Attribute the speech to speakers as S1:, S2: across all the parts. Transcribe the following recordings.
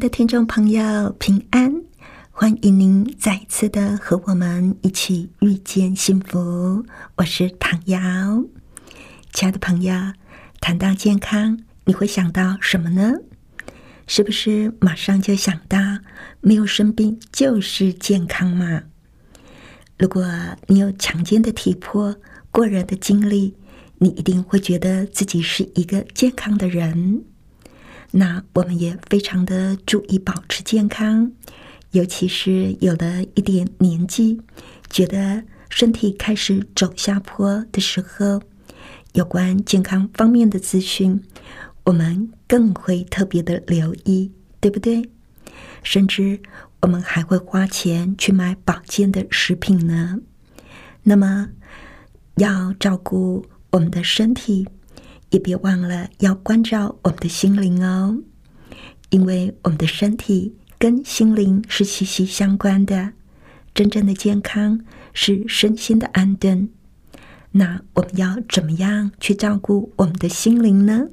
S1: 的听众朋友，平安！欢迎您再次的和我们一起遇见幸福。我是唐瑶，亲爱的朋友，谈到健康，你会想到什么呢？是不是马上就想到没有生病就是健康嘛？如果你有强健的体魄、过人的精力，你一定会觉得自己是一个健康的人。那我们也非常的注意保持健康，尤其是有了一点年纪，觉得身体开始走下坡的时候，有关健康方面的资讯，我们更会特别的留意，对不对？甚至我们还会花钱去买保健的食品呢。那么，要照顾我们的身体。也别忘了要关照我们的心灵哦，因为我们的身体跟心灵是息息相关的。真正的健康是身心的安顿。那我们要怎么样去照顾我们的心灵呢？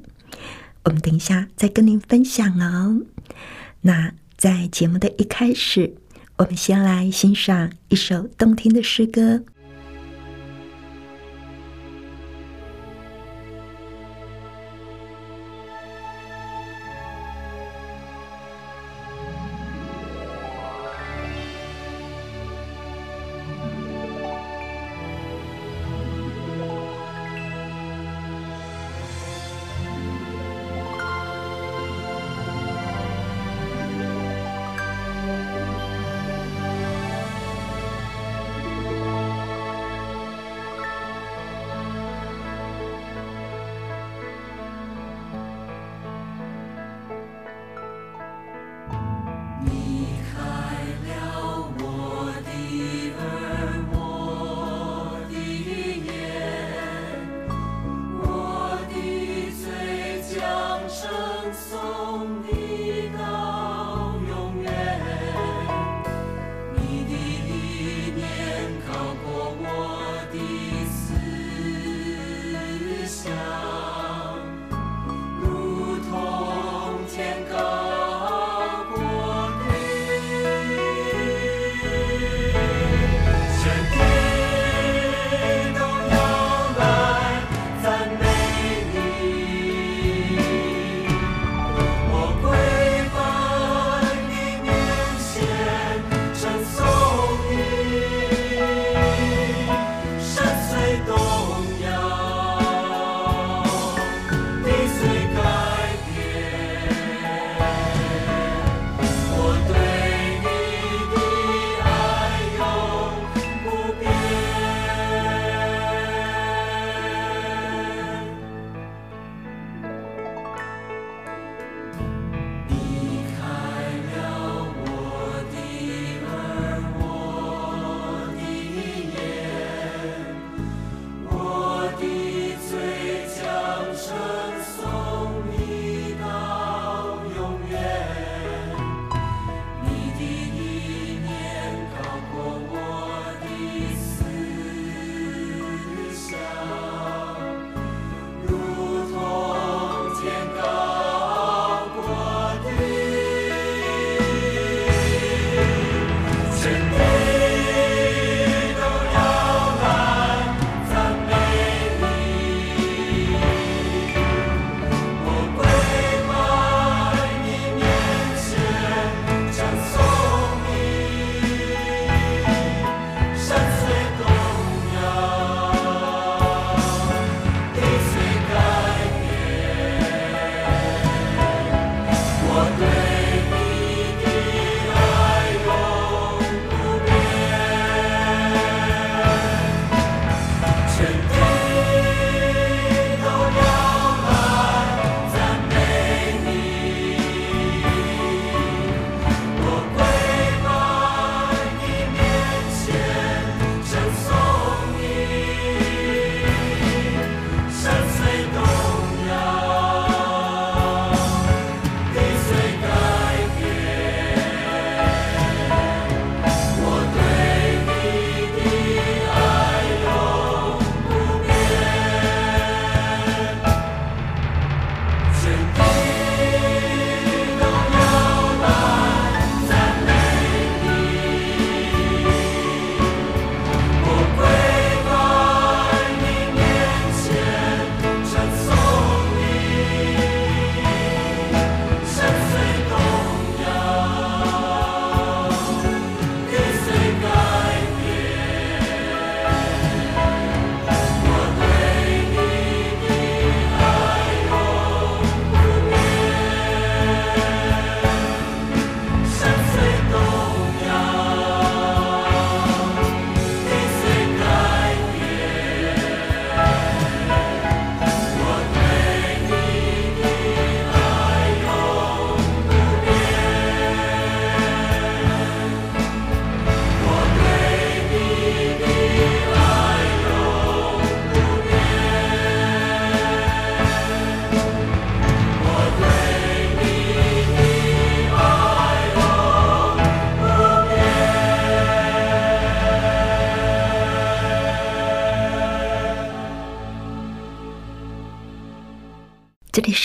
S1: 我们等一下再跟您分享哦。那在节目的一开始，我们先来欣赏一首动听的诗歌。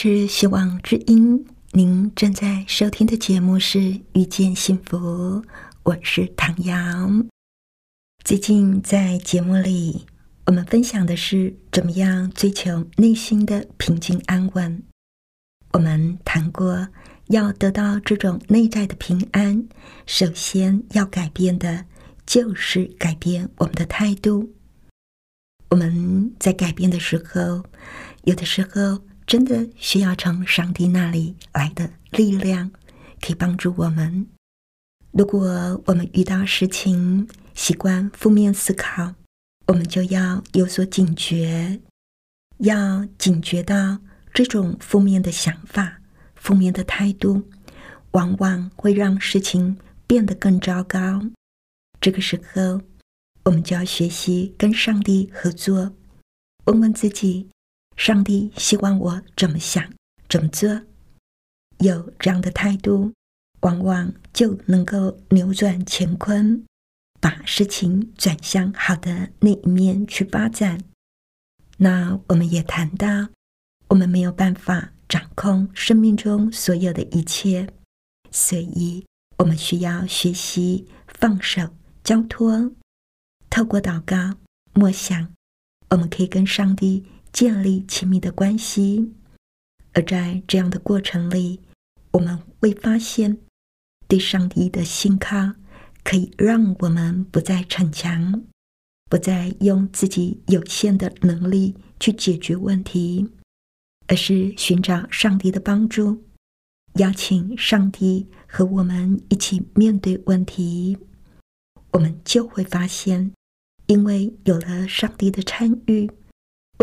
S1: 是希望之音，您正在收听的节目是《遇见幸福》，我是唐瑶。最近在节目里，我们分享的是怎么样追求内心的平静安稳。我们谈过，要得到这种内在的平安，首先要改变的就是改变我们的态度。我们在改变的时候，有的时候。真的需要从上帝那里来的力量，可以帮助我们。如果我们遇到事情习惯负面思考，我们就要有所警觉，要警觉到这种负面的想法、负面的态度，往往会让事情变得更糟糕。这个时候，我们就要学习跟上帝合作，问问自己。上帝希望我怎么想、怎么做，有这样的态度，往往就能够扭转乾坤，把事情转向好的那一面去发展。那我们也谈到，我们没有办法掌控生命中所有的一切，所以我们需要学习放手、交托，透过祷告、默想，我们可以跟上帝。建立亲密的关系，而在这样的过程里，我们会发现，对上帝的信靠可以让我们不再逞强，不再用自己有限的能力去解决问题，而是寻找上帝的帮助，邀请上帝和我们一起面对问题。我们就会发现，因为有了上帝的参与。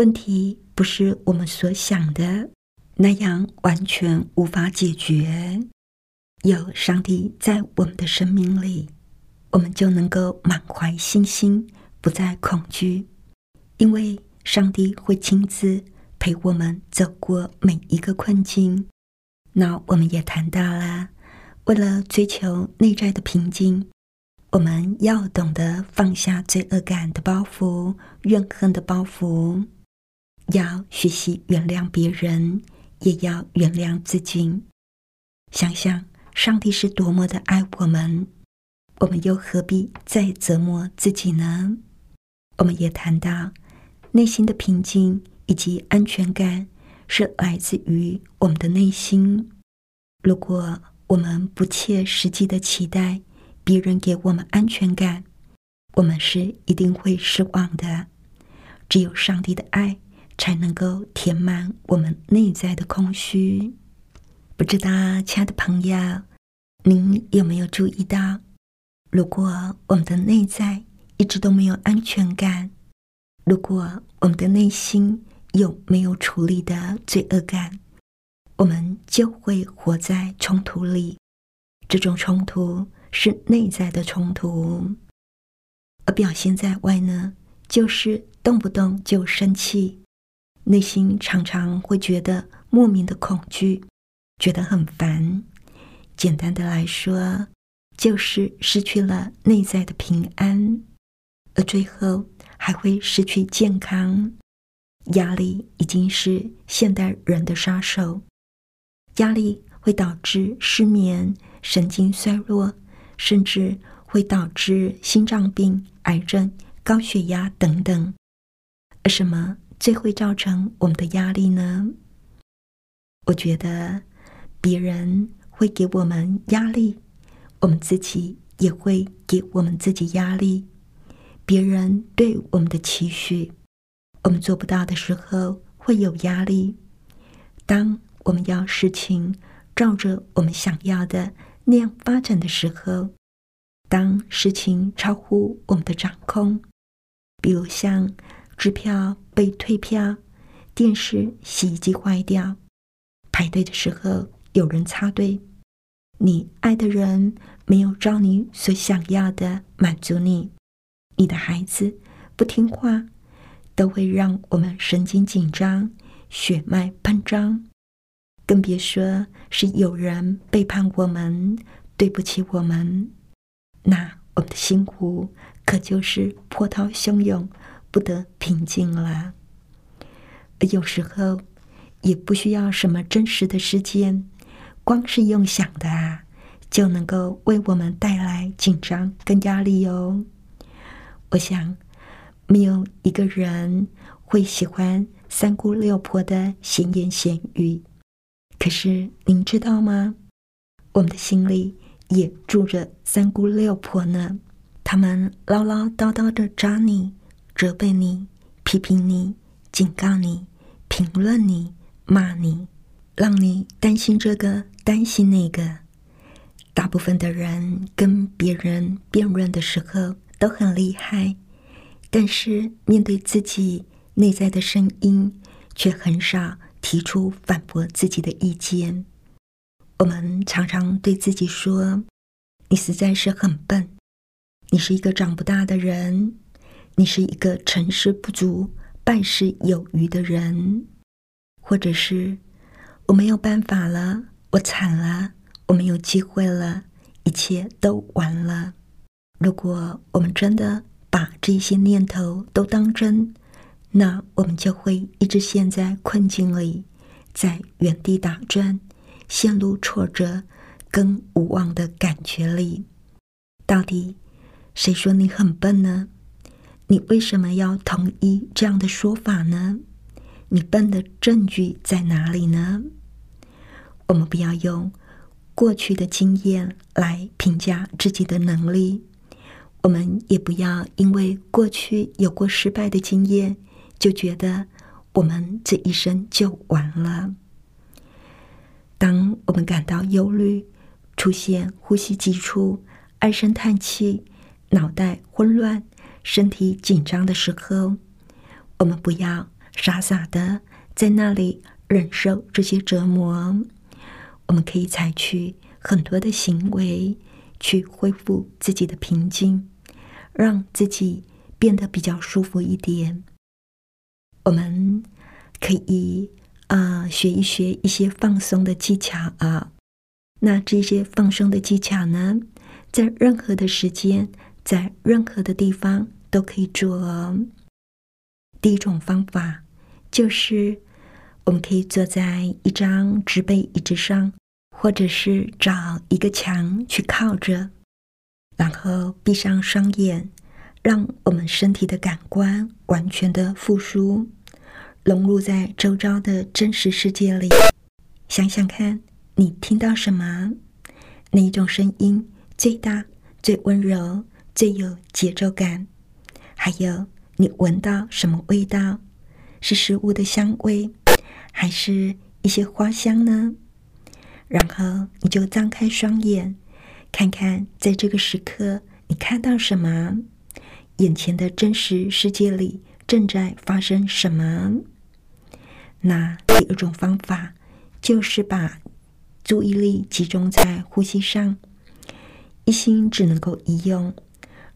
S1: 问题不是我们所想的那样完全无法解决。有上帝在我们的生命里，我们就能够满怀信心，不再恐惧，因为上帝会亲自陪我们走过每一个困境。那我们也谈到了，为了追求内在的平静，我们要懂得放下罪恶感的包袱、怨恨的包袱。要学习原谅别人，也要原谅自己。想想上帝是多么的爱我们，我们又何必再折磨自己呢？我们也谈到内心的平静以及安全感是来自于我们的内心。如果我们不切实际的期待别人给我们安全感，我们是一定会失望的。只有上帝的爱。才能够填满我们内在的空虚。不知道，亲爱的朋友，您有没有注意到，如果我们的内在一直都没有安全感，如果我们的内心有没有处理的罪恶感，我们就会活在冲突里。这种冲突是内在的冲突，而表现在外呢，就是动不动就生气。内心常常会觉得莫名的恐惧，觉得很烦。简单的来说，就是失去了内在的平安，而最后还会失去健康。压力已经是现代人的杀手，压力会导致失眠、神经衰弱，甚至会导致心脏病、癌症、高血压等等。而什么？最会造成我们的压力呢？我觉得别人会给我们压力，我们自己也会给我们自己压力。别人对我们的期许，我们做不到的时候会有压力。当我们要事情照着我们想要的那样发展的时候，当事情超乎我们的掌控，比如像……支票被退票，电视、洗衣机坏掉，排队的时候有人插队，你爱的人没有照你所想要的满足你，你的孩子不听话，都会让我们神经紧张、血脉喷张，更别说是有人背叛我们、对不起我们，那我们的心湖可就是波涛汹涌。不得平静了。有时候，也不需要什么真实的事件，光是用想的啊，就能够为我们带来紧张跟压力哦。我想，没有一个人会喜欢三姑六婆的闲言闲语。可是您知道吗？我们的心里也住着三姑六婆呢。他们唠唠叨叨的扎你、责备你、批评你、警告你、评论你、骂你，让你担心这个、担心那个。大部分的人跟别人辩论的时候都很厉害，但是面对自己内在的声音，却很少提出反驳自己的意见。我们常常对自己说：“你实在是很笨。”你是一个长不大的人，你是一个成事不足败事有余的人，或者是我没有办法了，我惨了，我没有机会了，一切都完了。如果我们真的把这些念头都当真，那我们就会一直陷在困境里，在原地打转，陷入挫折跟无望的感觉里。到底？谁说你很笨呢？你为什么要同意这样的说法呢？你笨的证据在哪里呢？我们不要用过去的经验来评价自己的能力，我们也不要因为过去有过失败的经验，就觉得我们这一生就完了。当我们感到忧虑，出现呼吸急促、唉声叹气。脑袋混乱、身体紧张的时候，我们不要傻傻的在那里忍受这些折磨。我们可以采取很多的行为去恢复自己的平静，让自己变得比较舒服一点。我们可以啊学一学一些放松的技巧啊。那这些放松的技巧呢，在任何的时间。在任何的地方都可以做。哦第一种方法就是，我们可以坐在一张直背椅子上，或者是找一个墙去靠着，然后闭上双眼，让我们身体的感官完全的复苏，融入在周遭的真实世界里。想想看，你听到什么？哪一种声音最大、最温柔？最有节奏感，还有你闻到什么味道？是食物的香味，还是一些花香呢？然后你就张开双眼，看看在这个时刻你看到什么？眼前的真实世界里正在发生什么？那第二种方法就是把注意力集中在呼吸上，一心只能够一用。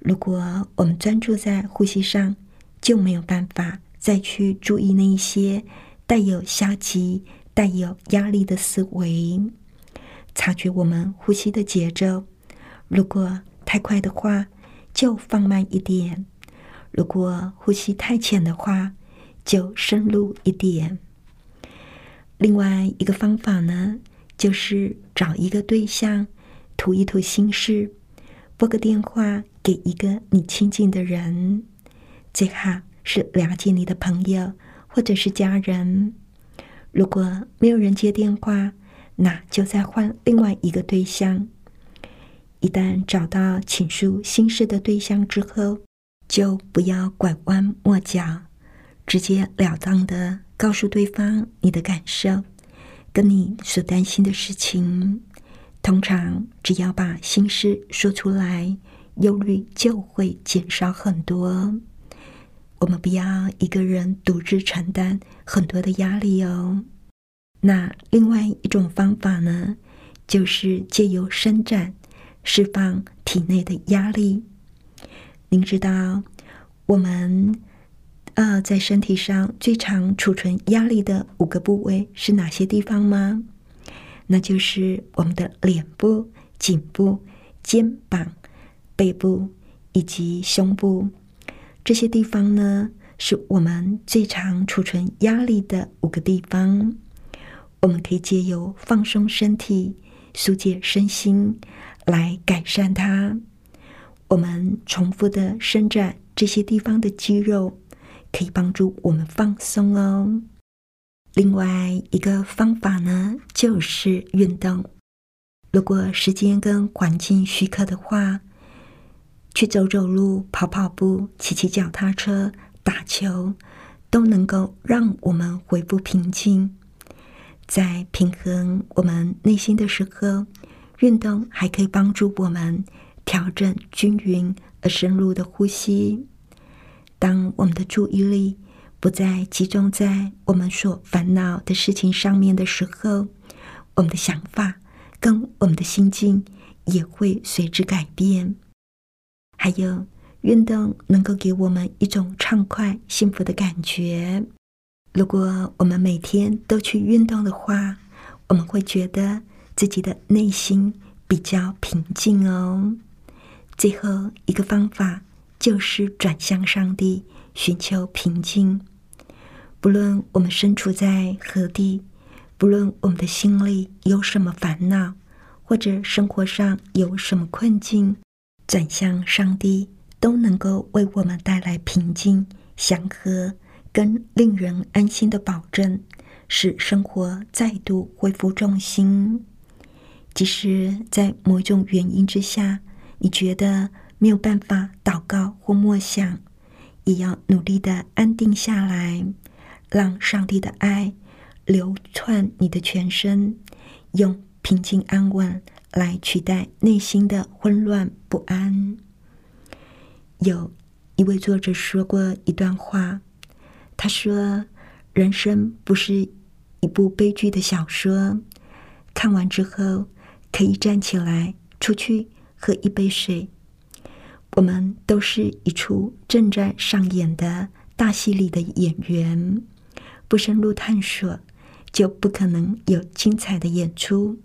S1: 如果我们专注在呼吸上，就没有办法再去注意那一些带有消极、带有压力的思维。察觉我们呼吸的节奏，如果太快的话，就放慢一点；如果呼吸太浅的话，就深入一点。另外一个方法呢，就是找一个对象，吐一吐心事，拨个电话。给一个你亲近的人，最好是了解你的朋友或者是家人。如果没有人接电话，那就再换另外一个对象。一旦找到倾诉心事的对象之后，就不要拐弯抹角，直截了当的告诉对方你的感受，跟你所担心的事情。通常只要把心事说出来。忧虑就会减少很多。我们不要一个人独自承担很多的压力哦。那另外一种方法呢，就是借由伸展释放体内的压力。您知道我们呃在身体上最常储存压力的五个部位是哪些地方吗？那就是我们的脸部、颈部、肩膀。背部以及胸部这些地方呢，是我们最常储存压力的五个地方。我们可以借由放松身体、疏解身心来改善它。我们重复的伸展这些地方的肌肉，可以帮助我们放松哦。另外一个方法呢，就是运动。如果时间跟环境许可的话，去走走路、跑跑步、骑骑脚踏车、打球，都能够让我们恢复平静。在平衡我们内心的时刻，运动还可以帮助我们。调整均匀而深入的呼吸。当我们的注意力不再集中在我们所烦恼的事情上面的时候，我们的想法跟我们的心境也会随之改变。还有，运动能够给我们一种畅快、幸福的感觉。如果我们每天都去运动的话，我们会觉得自己的内心比较平静哦。最后一个方法就是转向上帝，寻求平静。不论我们身处在何地，不论我们的心里有什么烦恼，或者生活上有什么困境，转向上帝都能够为我们带来平静、祥和跟令人安心的保证，使生活再度恢复重心。即使在某种原因之下。你觉得没有办法祷告或默想，也要努力的安定下来，让上帝的爱流窜你的全身，用平静安稳来取代内心的混乱不安。有一位作者说过一段话，他说：“人生不是一部悲剧的小说，看完之后可以站起来出去。”喝一杯水，我们都是一出正在上演的大戏里的演员。不深入探索，就不可能有精彩的演出。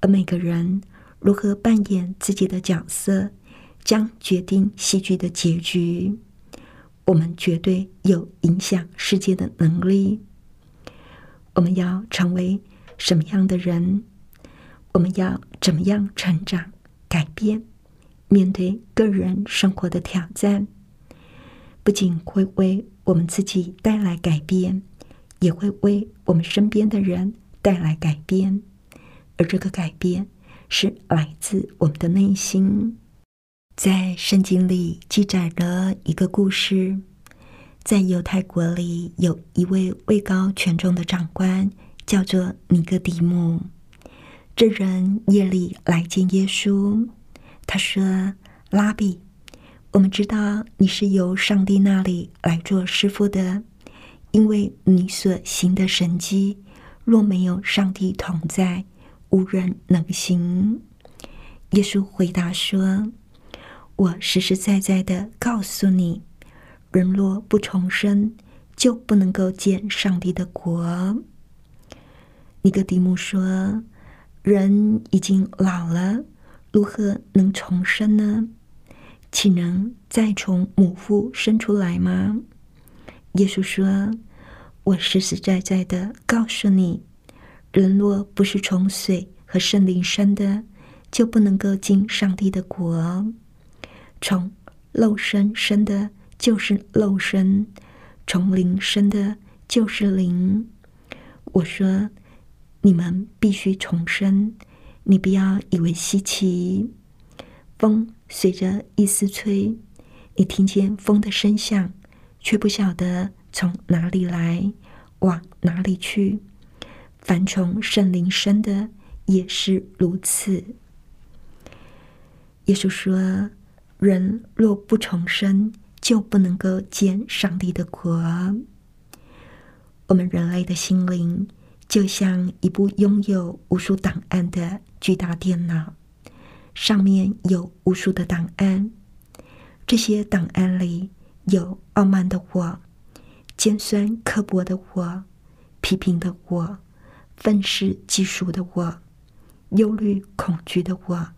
S1: 而每个人如何扮演自己的角色，将决定戏剧的结局。我们绝对有影响世界的能力。我们要成为什么样的人？我们要怎么样成长？改变，面对个人生活的挑战，不仅会为我们自己带来改变，也会为我们身边的人带来改变。而这个改变是来自我们的内心。在圣经里记载了一个故事，在犹太国里有一位位高权重的长官，叫做尼哥底母。这人夜里来见耶稣，他说：“拉比，我们知道你是由上帝那里来做师傅的，因为你所行的神迹，若没有上帝同在，无人能行。”耶稣回答说：“我实实在在的告诉你，人若不重生，就不能够见上帝的国。”尼哥底母说。人已经老了，如何能重生呢？岂能再从母腹生出来吗？耶稣说：“我实实在在的告诉你，人若不是从水和圣灵生的，就不能够进上帝的国。从肉身生的，就是肉身；从灵生的，就是灵。”我说。你们必须重生，你不要以为稀奇。风随着一丝吹，你听见风的声响，却不晓得从哪里来，往哪里去。凡从圣灵生的也是如此。耶稣说：“人若不重生，就不能够见上帝的国。”我们人类的心灵。就像一部拥有无数档案的巨大电脑，上面有无数的档案。这些档案里有傲慢的我、尖酸刻薄的我、批评的我、愤世嫉俗的我、忧虑恐惧的我。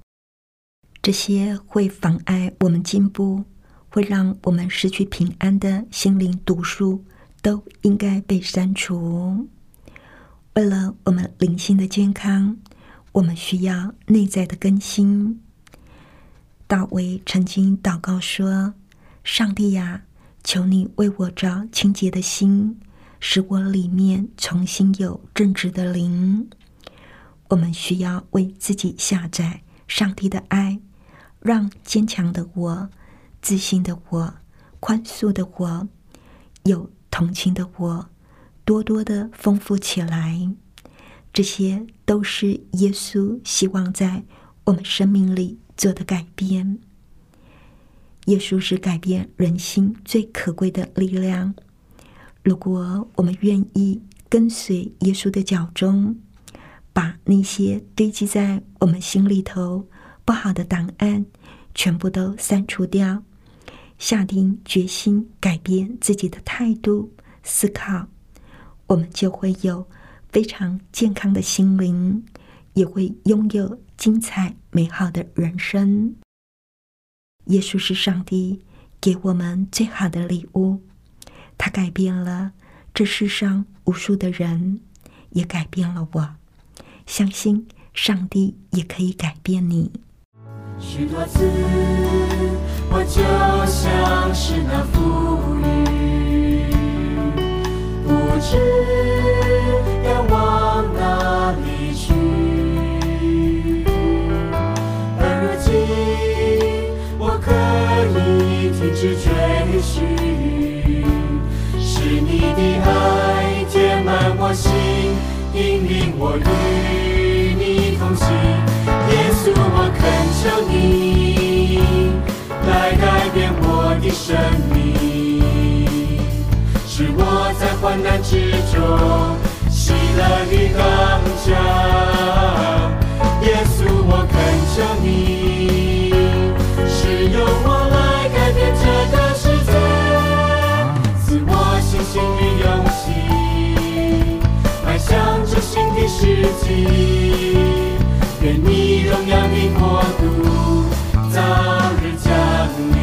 S1: 这些会妨碍我们进步、会让我们失去平安的心灵毒素，都应该被删除。为了我们灵性的健康，我们需要内在的更新。大卫曾经祷告说：“上帝呀，求你为我造清洁的心，使我里面重新有正直的灵。”我们需要为自己下载上帝的爱，让坚强的我、自信的我、宽恕的我、有同情的我。多多的丰富起来，这些都是耶稣希望在我们生命里做的改变。耶稣是改变人心最可贵的力量。如果我们愿意跟随耶稣的脚中，把那些堆积在我们心里头不好的档案全部都删除掉，下定决心改变自己的态度、思考。我们就会有非常健康的心灵，也会拥有精彩美好的人生。耶稣是上帝给我们最好的礼物，他改变了这世上无数的人，也改变了我。相信上帝也可以改变你。
S2: 许多次，我就像是那浮云。不知以停止追寻，是你的爱填满我心，引领我与你同行。耶稣，我恳求你来改变我的生命。是我在患难之中喜乐与刚强，耶稣，我恳求你，愿你荣耀的国度早日降临。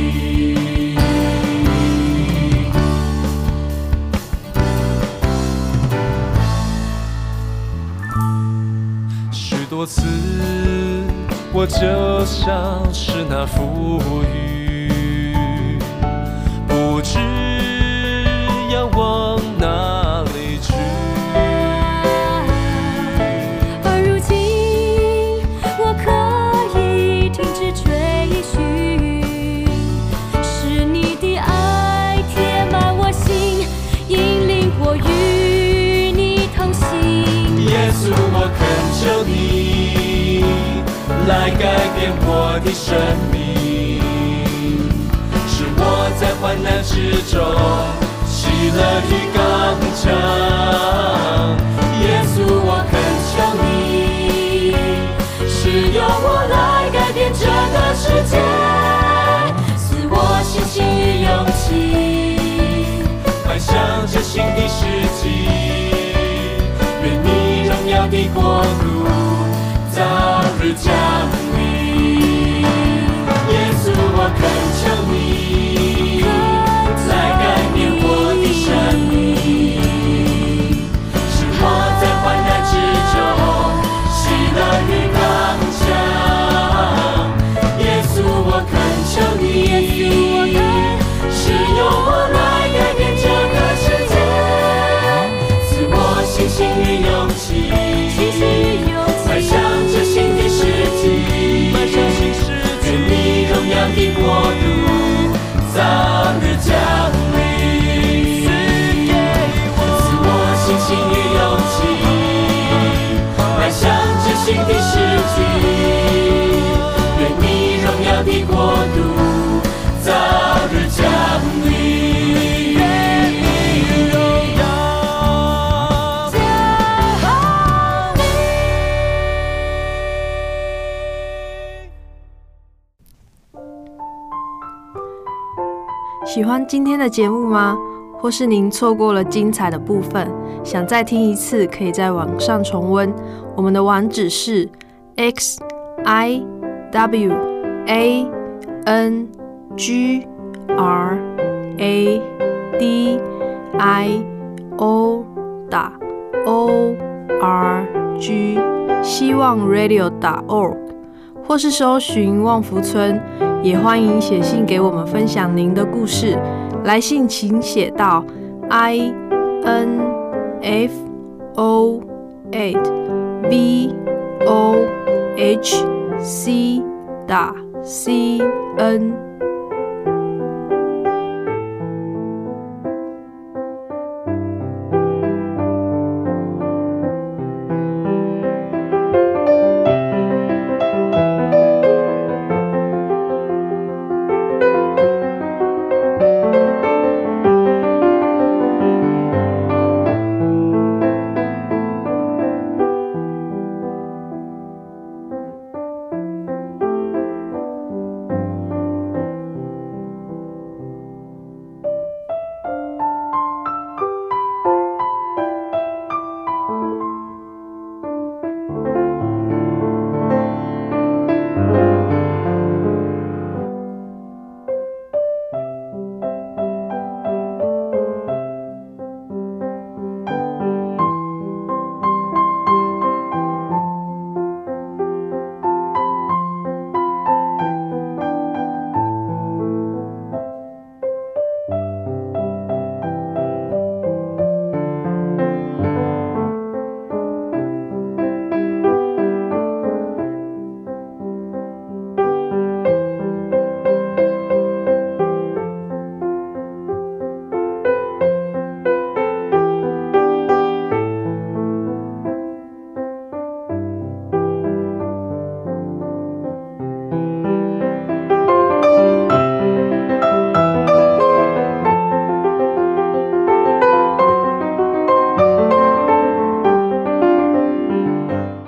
S2: 许多次，我就像是那浮云，不知
S3: 你。
S2: 来改变我的生命，使我在患难之中喜乐与刚强。耶稣，我恳求你，使用我来改变这个世界，赐我信心与勇气，世纪，愿你荣耀的国度早日降临。喜
S4: 欢今天的节目吗？或是您错过了精彩的部分，想再听一次，可以在网上重温。我们的网址是 x i w a n g r a d i o o r g，希望 radio.org，或是搜寻望福村，也欢迎写信给我们分享您的故事。来信请写到：in F O 8 V O H C 打 C N。